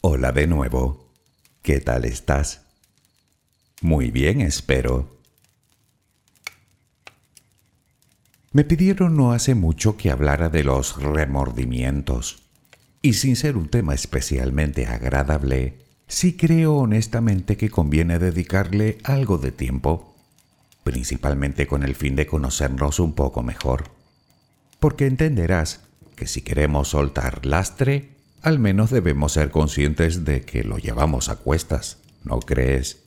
Hola de nuevo. ¿Qué tal estás? Muy bien, espero. Me pidieron no hace mucho que hablara de los remordimientos. Y sin ser un tema especialmente agradable, sí creo honestamente que conviene dedicarle algo de tiempo, principalmente con el fin de conocernos un poco mejor. Porque entenderás que si queremos soltar lastre, al menos debemos ser conscientes de que lo llevamos a cuestas, ¿no crees?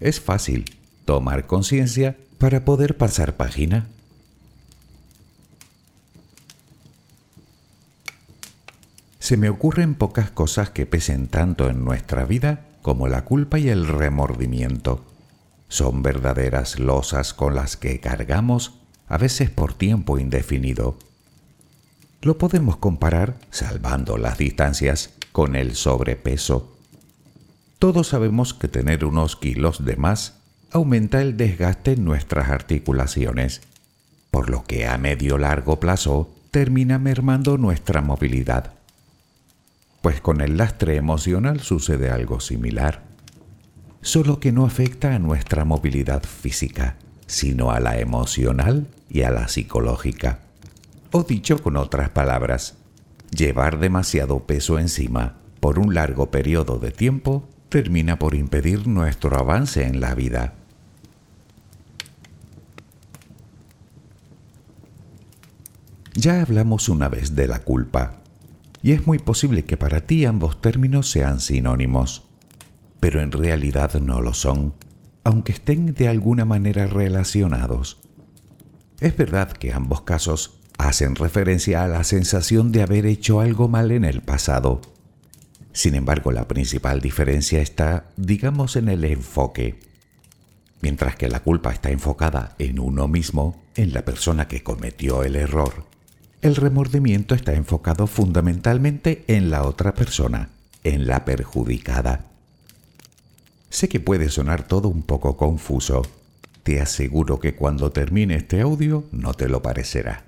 Es fácil tomar conciencia para poder pasar página. Se me ocurren pocas cosas que pesen tanto en nuestra vida como la culpa y el remordimiento. Son verdaderas losas con las que cargamos, a veces por tiempo indefinido. Lo podemos comparar, salvando las distancias, con el sobrepeso. Todos sabemos que tener unos kilos de más aumenta el desgaste en nuestras articulaciones, por lo que a medio largo plazo termina mermando nuestra movilidad. Pues con el lastre emocional sucede algo similar, solo que no afecta a nuestra movilidad física, sino a la emocional y a la psicológica. O dicho con otras palabras, llevar demasiado peso encima por un largo periodo de tiempo termina por impedir nuestro avance en la vida. Ya hablamos una vez de la culpa, y es muy posible que para ti ambos términos sean sinónimos, pero en realidad no lo son, aunque estén de alguna manera relacionados. Es verdad que ambos casos hacen referencia a la sensación de haber hecho algo mal en el pasado. Sin embargo, la principal diferencia está, digamos, en el enfoque. Mientras que la culpa está enfocada en uno mismo, en la persona que cometió el error, el remordimiento está enfocado fundamentalmente en la otra persona, en la perjudicada. Sé que puede sonar todo un poco confuso. Te aseguro que cuando termine este audio no te lo parecerá.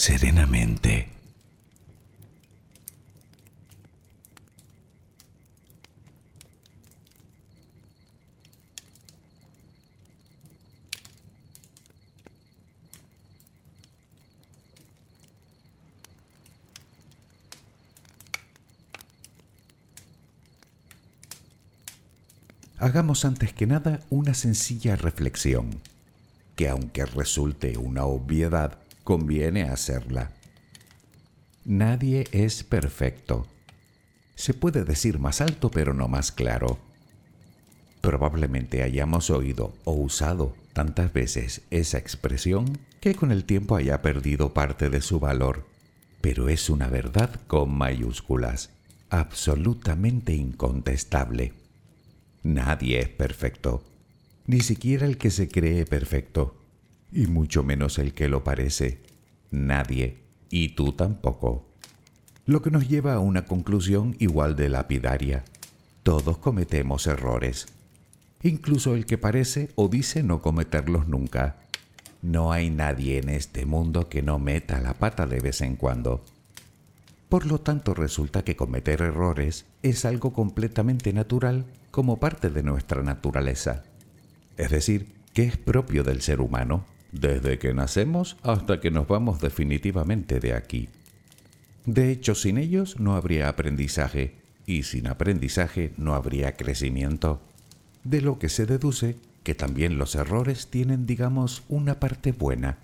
serenamente. Hagamos antes que nada una sencilla reflexión, que aunque resulte una obviedad, conviene hacerla. Nadie es perfecto. Se puede decir más alto pero no más claro. Probablemente hayamos oído o usado tantas veces esa expresión que con el tiempo haya perdido parte de su valor, pero es una verdad con mayúsculas, absolutamente incontestable. Nadie es perfecto, ni siquiera el que se cree perfecto y mucho menos el que lo parece. Nadie, y tú tampoco. Lo que nos lleva a una conclusión igual de lapidaria. Todos cometemos errores. Incluso el que parece o dice no cometerlos nunca. No hay nadie en este mundo que no meta la pata de vez en cuando. Por lo tanto, resulta que cometer errores es algo completamente natural como parte de nuestra naturaleza. Es decir, que es propio del ser humano desde que nacemos hasta que nos vamos definitivamente de aquí. De hecho, sin ellos no habría aprendizaje, y sin aprendizaje no habría crecimiento, de lo que se deduce que también los errores tienen, digamos, una parte buena.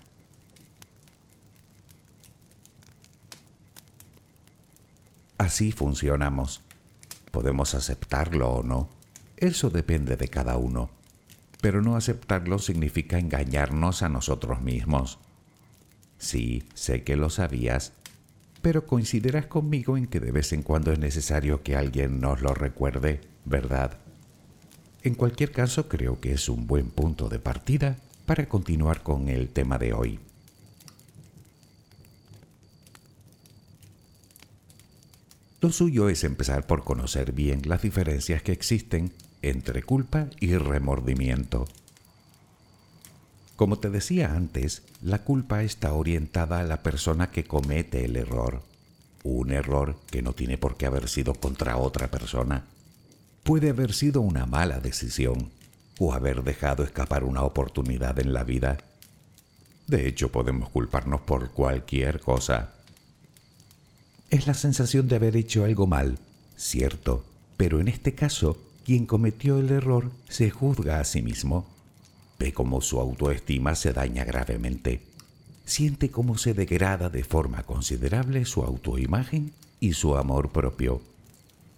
Así funcionamos. Podemos aceptarlo o no. Eso depende de cada uno pero no aceptarlo significa engañarnos a nosotros mismos. Sí, sé que lo sabías, pero coincidirás conmigo en que de vez en cuando es necesario que alguien nos lo recuerde, ¿verdad? En cualquier caso, creo que es un buen punto de partida para continuar con el tema de hoy. Lo suyo es empezar por conocer bien las diferencias que existen entre culpa y remordimiento. Como te decía antes, la culpa está orientada a la persona que comete el error. Un error que no tiene por qué haber sido contra otra persona. Puede haber sido una mala decisión o haber dejado escapar una oportunidad en la vida. De hecho, podemos culparnos por cualquier cosa. Es la sensación de haber hecho algo mal, cierto, pero en este caso quien cometió el error se juzga a sí mismo. Ve cómo su autoestima se daña gravemente. siente cómo se degrada de forma considerable su autoimagen y su amor propio.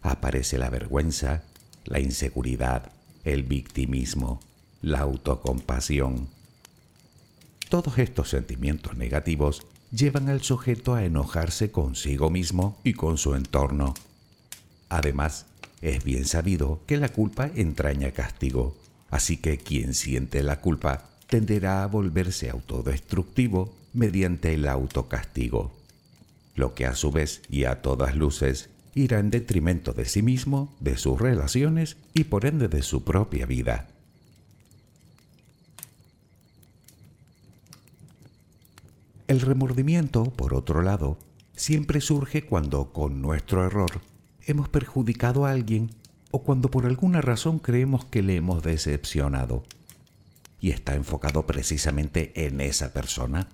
Aparece la vergüenza, la inseguridad, el victimismo, la autocompasión. Todos estos sentimientos negativos llevan al sujeto a enojarse consigo mismo y con su entorno. Además, es bien sabido que la culpa entraña castigo, así que quien siente la culpa tenderá a volverse autodestructivo mediante el autocastigo, lo que a su vez y a todas luces irá en detrimento de sí mismo, de sus relaciones y por ende de su propia vida. El remordimiento, por otro lado, siempre surge cuando con nuestro error hemos perjudicado a alguien o cuando por alguna razón creemos que le hemos decepcionado. Y está enfocado precisamente en esa persona.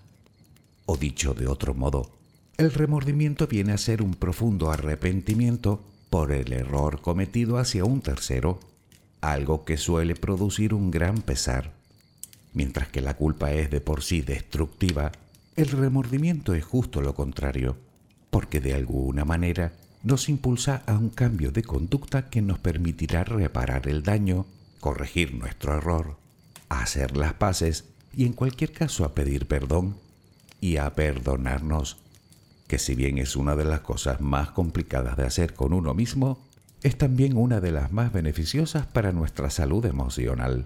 O dicho de otro modo, el remordimiento viene a ser un profundo arrepentimiento por el error cometido hacia un tercero, algo que suele producir un gran pesar. Mientras que la culpa es de por sí destructiva, el remordimiento es justo lo contrario, porque de alguna manera nos impulsa a un cambio de conducta que nos permitirá reparar el daño, corregir nuestro error, hacer las paces y en cualquier caso a pedir perdón y a perdonarnos, que si bien es una de las cosas más complicadas de hacer con uno mismo, es también una de las más beneficiosas para nuestra salud emocional.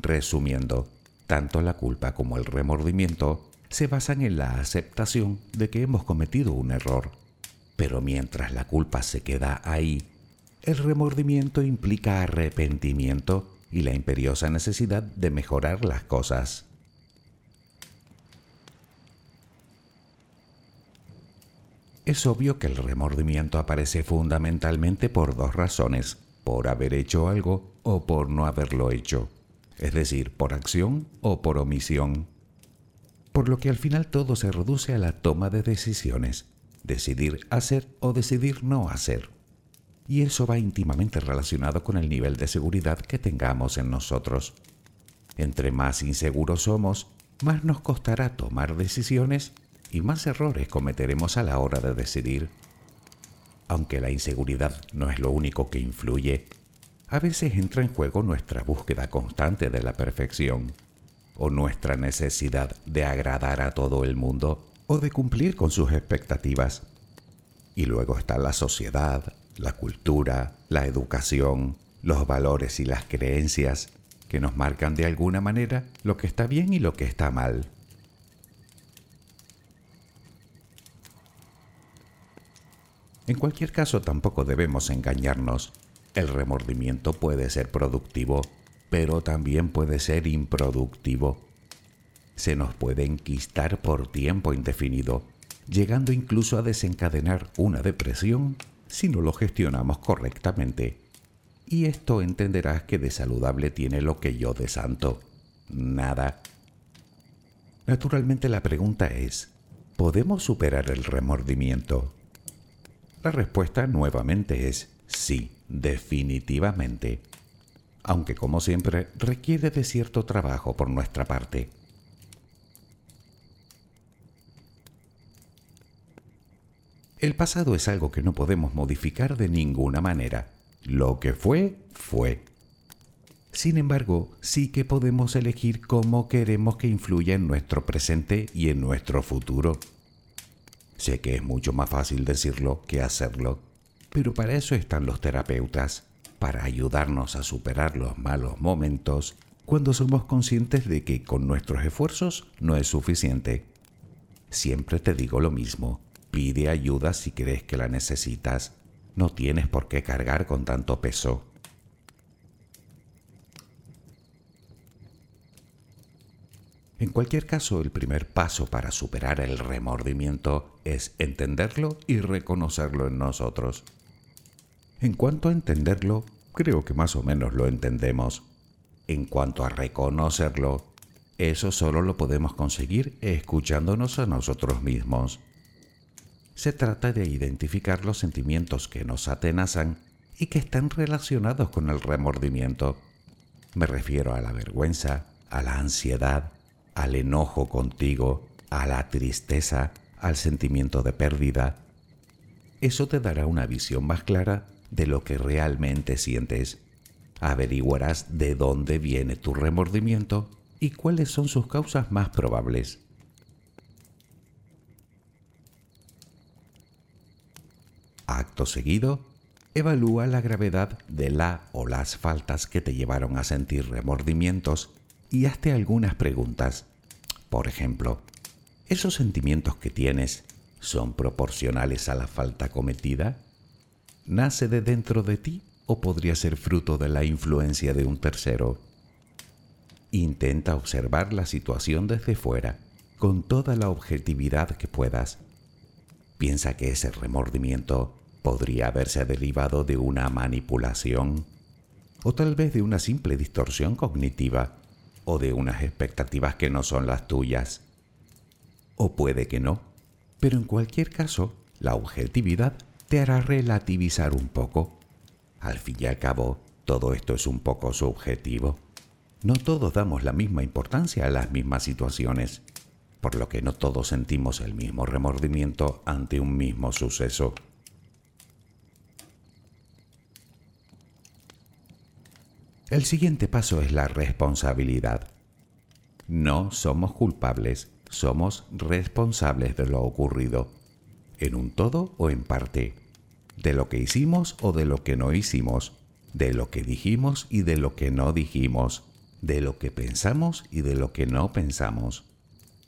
Resumiendo, tanto la culpa como el remordimiento se basan en la aceptación de que hemos cometido un error. Pero mientras la culpa se queda ahí, el remordimiento implica arrepentimiento y la imperiosa necesidad de mejorar las cosas. Es obvio que el remordimiento aparece fundamentalmente por dos razones, por haber hecho algo o por no haberlo hecho es decir, por acción o por omisión. Por lo que al final todo se reduce a la toma de decisiones, decidir hacer o decidir no hacer. Y eso va íntimamente relacionado con el nivel de seguridad que tengamos en nosotros. Entre más inseguros somos, más nos costará tomar decisiones y más errores cometeremos a la hora de decidir. Aunque la inseguridad no es lo único que influye, a veces entra en juego nuestra búsqueda constante de la perfección, o nuestra necesidad de agradar a todo el mundo o de cumplir con sus expectativas. Y luego está la sociedad, la cultura, la educación, los valores y las creencias que nos marcan de alguna manera lo que está bien y lo que está mal. En cualquier caso, tampoco debemos engañarnos el remordimiento puede ser productivo, pero también puede ser improductivo. Se nos puede enquistar por tiempo indefinido, llegando incluso a desencadenar una depresión si no lo gestionamos correctamente. Y esto entenderás que de saludable tiene lo que yo de santo. Nada. Naturalmente la pregunta es, ¿podemos superar el remordimiento? La respuesta nuevamente es sí definitivamente, aunque como siempre requiere de cierto trabajo por nuestra parte. El pasado es algo que no podemos modificar de ninguna manera. Lo que fue, fue. Sin embargo, sí que podemos elegir cómo queremos que influya en nuestro presente y en nuestro futuro. Sé que es mucho más fácil decirlo que hacerlo, pero para eso están los terapeutas, para ayudarnos a superar los malos momentos cuando somos conscientes de que con nuestros esfuerzos no es suficiente. Siempre te digo lo mismo, pide ayuda si crees que la necesitas, no tienes por qué cargar con tanto peso. En cualquier caso, el primer paso para superar el remordimiento es entenderlo y reconocerlo en nosotros. En cuanto a entenderlo, creo que más o menos lo entendemos. En cuanto a reconocerlo, eso solo lo podemos conseguir escuchándonos a nosotros mismos. Se trata de identificar los sentimientos que nos atenazan y que están relacionados con el remordimiento. Me refiero a la vergüenza, a la ansiedad, al enojo contigo, a la tristeza, al sentimiento de pérdida. Eso te dará una visión más clara de lo que realmente sientes. Averiguarás de dónde viene tu remordimiento y cuáles son sus causas más probables. Seguido, evalúa la gravedad de la o las faltas que te llevaron a sentir remordimientos y hazte algunas preguntas. Por ejemplo, ¿esos sentimientos que tienes son proporcionales a la falta cometida? ¿Nace de dentro de ti o podría ser fruto de la influencia de un tercero? Intenta observar la situación desde fuera, con toda la objetividad que puedas. Piensa que ese remordimiento podría haberse derivado de una manipulación, o tal vez de una simple distorsión cognitiva, o de unas expectativas que no son las tuyas. O puede que no, pero en cualquier caso, la objetividad te hará relativizar un poco. Al fin y al cabo, todo esto es un poco subjetivo. No todos damos la misma importancia a las mismas situaciones, por lo que no todos sentimos el mismo remordimiento ante un mismo suceso. El siguiente paso es la responsabilidad. No somos culpables, somos responsables de lo ocurrido, en un todo o en parte, de lo que hicimos o de lo que no hicimos, de lo que dijimos y de lo que no dijimos, de lo que pensamos y de lo que no pensamos.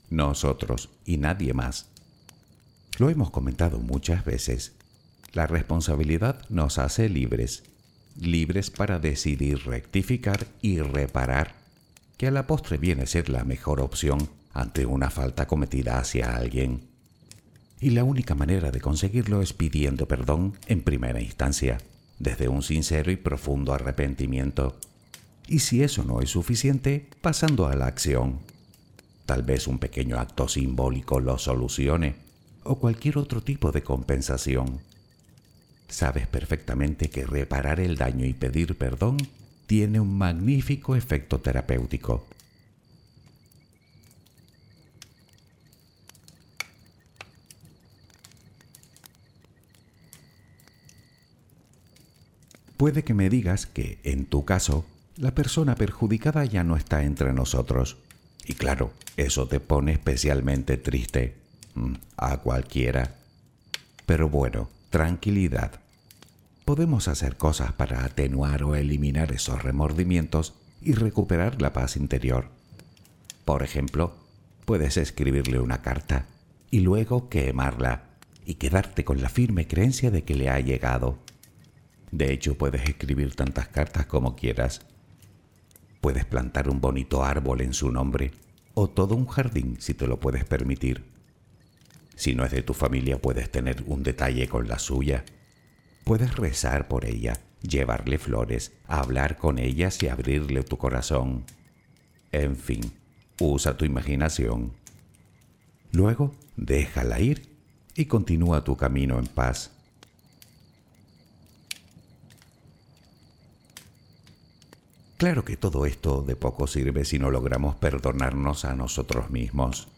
Nosotros y nadie más. Lo hemos comentado muchas veces. La responsabilidad nos hace libres libres para decidir rectificar y reparar, que a la postre viene a ser la mejor opción ante una falta cometida hacia alguien. Y la única manera de conseguirlo es pidiendo perdón en primera instancia, desde un sincero y profundo arrepentimiento. Y si eso no es suficiente, pasando a la acción. Tal vez un pequeño acto simbólico lo solucione, o cualquier otro tipo de compensación. Sabes perfectamente que reparar el daño y pedir perdón tiene un magnífico efecto terapéutico. Puede que me digas que, en tu caso, la persona perjudicada ya no está entre nosotros. Y claro, eso te pone especialmente triste. Mm, a cualquiera. Pero bueno, tranquilidad. Podemos hacer cosas para atenuar o eliminar esos remordimientos y recuperar la paz interior. Por ejemplo, puedes escribirle una carta y luego quemarla y quedarte con la firme creencia de que le ha llegado. De hecho, puedes escribir tantas cartas como quieras. Puedes plantar un bonito árbol en su nombre o todo un jardín si te lo puedes permitir. Si no es de tu familia, puedes tener un detalle con la suya. Puedes rezar por ella, llevarle flores, hablar con ellas y abrirle tu corazón. En fin, usa tu imaginación. Luego, déjala ir y continúa tu camino en paz. Claro que todo esto de poco sirve si no logramos perdonarnos a nosotros mismos.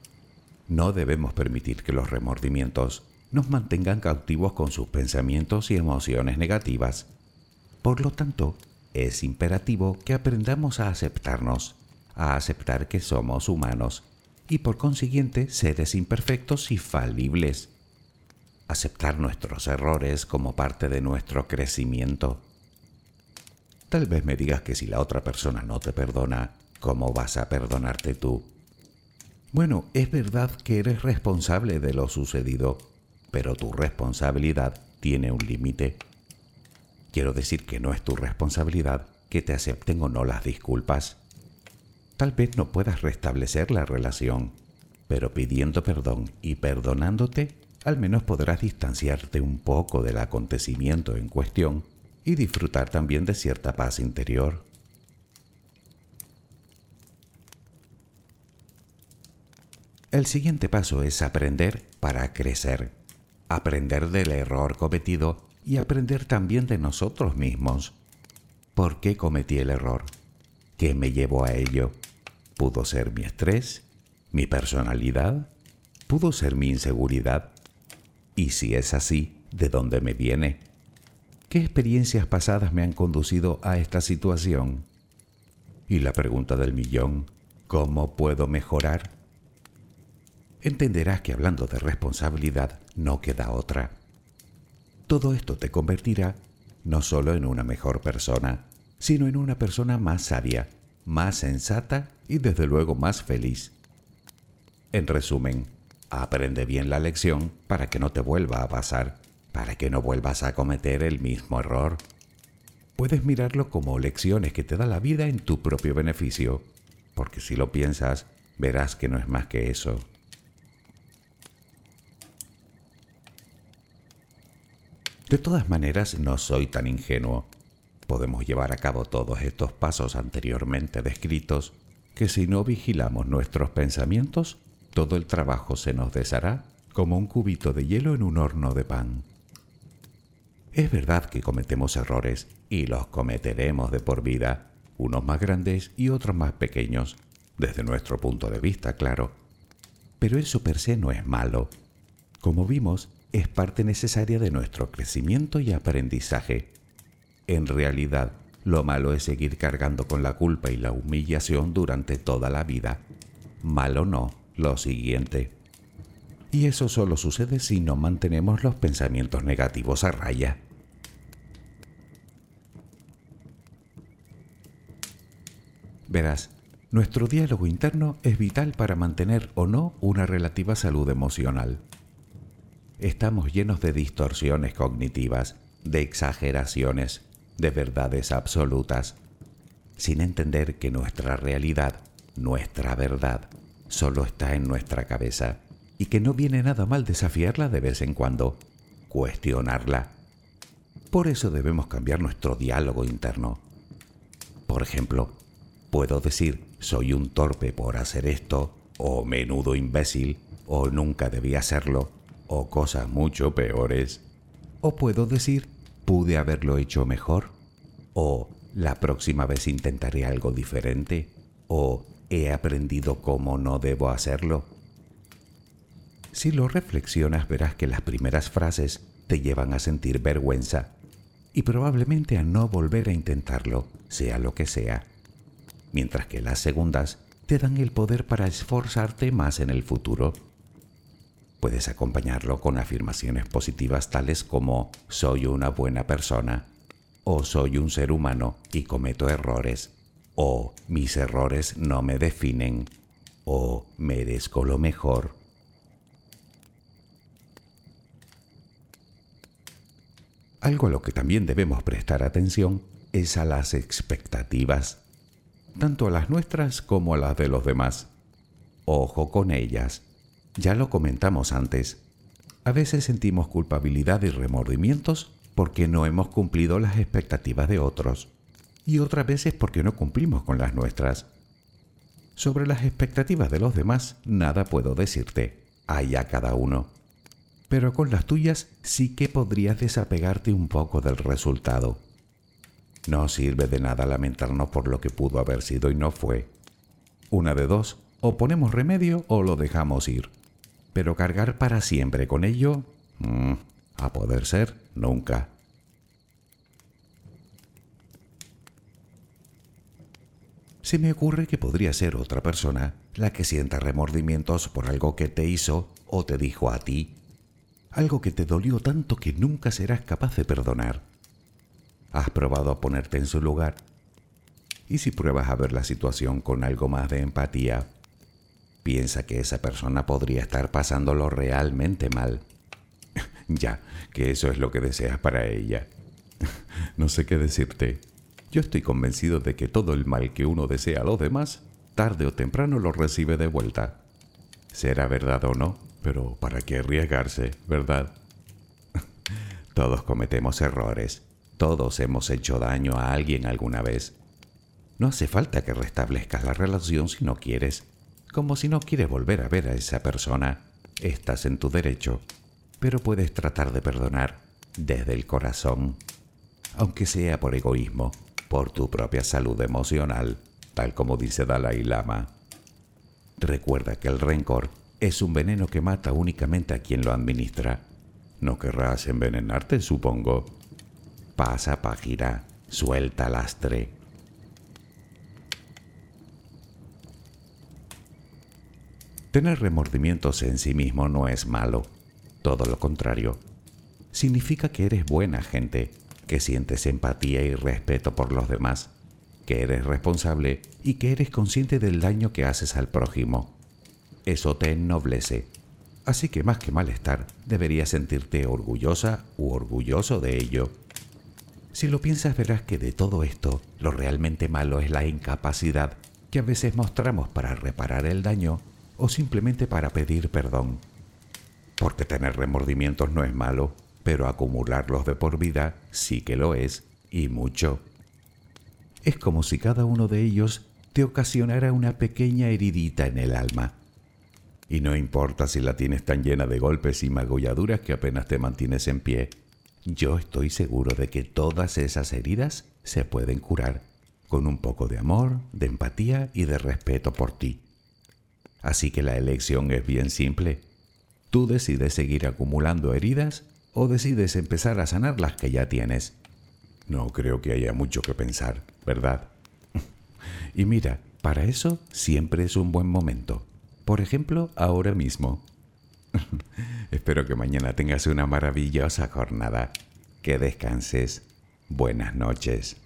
No debemos permitir que los remordimientos nos mantengan cautivos con sus pensamientos y emociones negativas. Por lo tanto, es imperativo que aprendamos a aceptarnos, a aceptar que somos humanos y por consiguiente seres imperfectos y falibles. Aceptar nuestros errores como parte de nuestro crecimiento. Tal vez me digas que si la otra persona no te perdona, ¿cómo vas a perdonarte tú? Bueno, es verdad que eres responsable de lo sucedido, pero tu responsabilidad tiene un límite. Quiero decir que no es tu responsabilidad que te acepten o no las disculpas. Tal vez no puedas restablecer la relación, pero pidiendo perdón y perdonándote, al menos podrás distanciarte un poco del acontecimiento en cuestión y disfrutar también de cierta paz interior. El siguiente paso es aprender para crecer, aprender del error cometido y aprender también de nosotros mismos. ¿Por qué cometí el error? ¿Qué me llevó a ello? ¿Pudo ser mi estrés, ¿Mi personalidad? ¿Pudo ser mi inseguridad? Y si es así, ¿de dónde me viene? ¿Qué experiencias pasadas me han conducido a esta situación? Y la pregunta del millón, ¿cómo puedo mejorar? Entenderás que hablando de responsabilidad no queda otra. Todo esto te convertirá no solo en una mejor persona, sino en una persona más sabia, más sensata y desde luego más feliz. En resumen, aprende bien la lección para que no te vuelva a pasar, para que no vuelvas a cometer el mismo error. Puedes mirarlo como lecciones que te da la vida en tu propio beneficio, porque si lo piensas, verás que no es más que eso. De todas maneras, no soy tan ingenuo. Podemos llevar a cabo todos estos pasos anteriormente descritos que si no vigilamos nuestros pensamientos, todo el trabajo se nos deshará como un cubito de hielo en un horno de pan. Es verdad que cometemos errores y los cometeremos de por vida, unos más grandes y otros más pequeños, desde nuestro punto de vista, claro. Pero eso per se no es malo. Como vimos, es parte necesaria de nuestro crecimiento y aprendizaje. En realidad, lo malo es seguir cargando con la culpa y la humillación durante toda la vida. Malo no, lo siguiente. Y eso solo sucede si no mantenemos los pensamientos negativos a raya. Verás, nuestro diálogo interno es vital para mantener o no una relativa salud emocional. Estamos llenos de distorsiones cognitivas, de exageraciones, de verdades absolutas, sin entender que nuestra realidad, nuestra verdad, solo está en nuestra cabeza y que no viene nada mal desafiarla de vez en cuando, cuestionarla. Por eso debemos cambiar nuestro diálogo interno. Por ejemplo, puedo decir soy un torpe por hacer esto, o menudo imbécil, o nunca debí hacerlo, o cosas mucho peores. O puedo decir pude haberlo hecho mejor, o la próxima vez intentaré algo diferente, o he aprendido cómo no debo hacerlo. Si lo reflexionas verás que las primeras frases te llevan a sentir vergüenza y probablemente a no volver a intentarlo, sea lo que sea, mientras que las segundas te dan el poder para esforzarte más en el futuro. Puedes acompañarlo con afirmaciones positivas tales como soy una buena persona o soy un ser humano y cometo errores o mis errores no me definen, o merezco lo mejor. Algo a lo que también debemos prestar atención es a las expectativas, tanto a las nuestras como a las de los demás. Ojo con ellas. Ya lo comentamos antes. A veces sentimos culpabilidad y remordimientos porque no hemos cumplido las expectativas de otros y otras veces porque no cumplimos con las nuestras. Sobre las expectativas de los demás nada puedo decirte, a cada uno. Pero con las tuyas sí que podrías desapegarte un poco del resultado. No sirve de nada lamentarnos por lo que pudo haber sido y no fue. Una de dos, o ponemos remedio o lo dejamos ir. Pero cargar para siempre con ello, mm, a poder ser, nunca. se me ocurre que podría ser otra persona la que sienta remordimientos por algo que te hizo o te dijo a ti, algo que te dolió tanto que nunca serás capaz de perdonar. ¿Has probado a ponerte en su lugar? Y si pruebas a ver la situación con algo más de empatía, piensa que esa persona podría estar pasándolo realmente mal. ya, que eso es lo que deseas para ella. no sé qué decirte. Yo estoy convencido de que todo el mal que uno desea a los demás, tarde o temprano lo recibe de vuelta. Será verdad o no, pero ¿para qué arriesgarse, verdad? todos cometemos errores, todos hemos hecho daño a alguien alguna vez. No hace falta que restablezcas la relación si no quieres, como si no quieres volver a ver a esa persona. Estás en tu derecho, pero puedes tratar de perdonar desde el corazón, aunque sea por egoísmo por tu propia salud emocional, tal como dice Dalai Lama. Recuerda que el rencor es un veneno que mata únicamente a quien lo administra. No querrás envenenarte, supongo. Pasa página, suelta lastre. Tener remordimientos en sí mismo no es malo, todo lo contrario. Significa que eres buena gente, que sientes empatía y respeto por los demás, que eres responsable y que eres consciente del daño que haces al prójimo. Eso te ennoblece. Así que más que malestar, deberías sentirte orgullosa u orgulloso de ello. Si lo piensas verás que de todo esto, lo realmente malo es la incapacidad que a veces mostramos para reparar el daño o simplemente para pedir perdón. Porque tener remordimientos no es malo, pero acumularlos de por vida sí que lo es, y mucho. Es como si cada uno de ellos te ocasionara una pequeña heridita en el alma. Y no importa si la tienes tan llena de golpes y magulladuras que apenas te mantienes en pie, yo estoy seguro de que todas esas heridas se pueden curar con un poco de amor, de empatía y de respeto por ti. Así que la elección es bien simple. Tú decides seguir acumulando heridas o decides empezar a sanar las que ya tienes. No creo que haya mucho que pensar, ¿verdad? y mira, para eso siempre es un buen momento. Por ejemplo, ahora mismo. Espero que mañana tengas una maravillosa jornada. Que descanses. Buenas noches.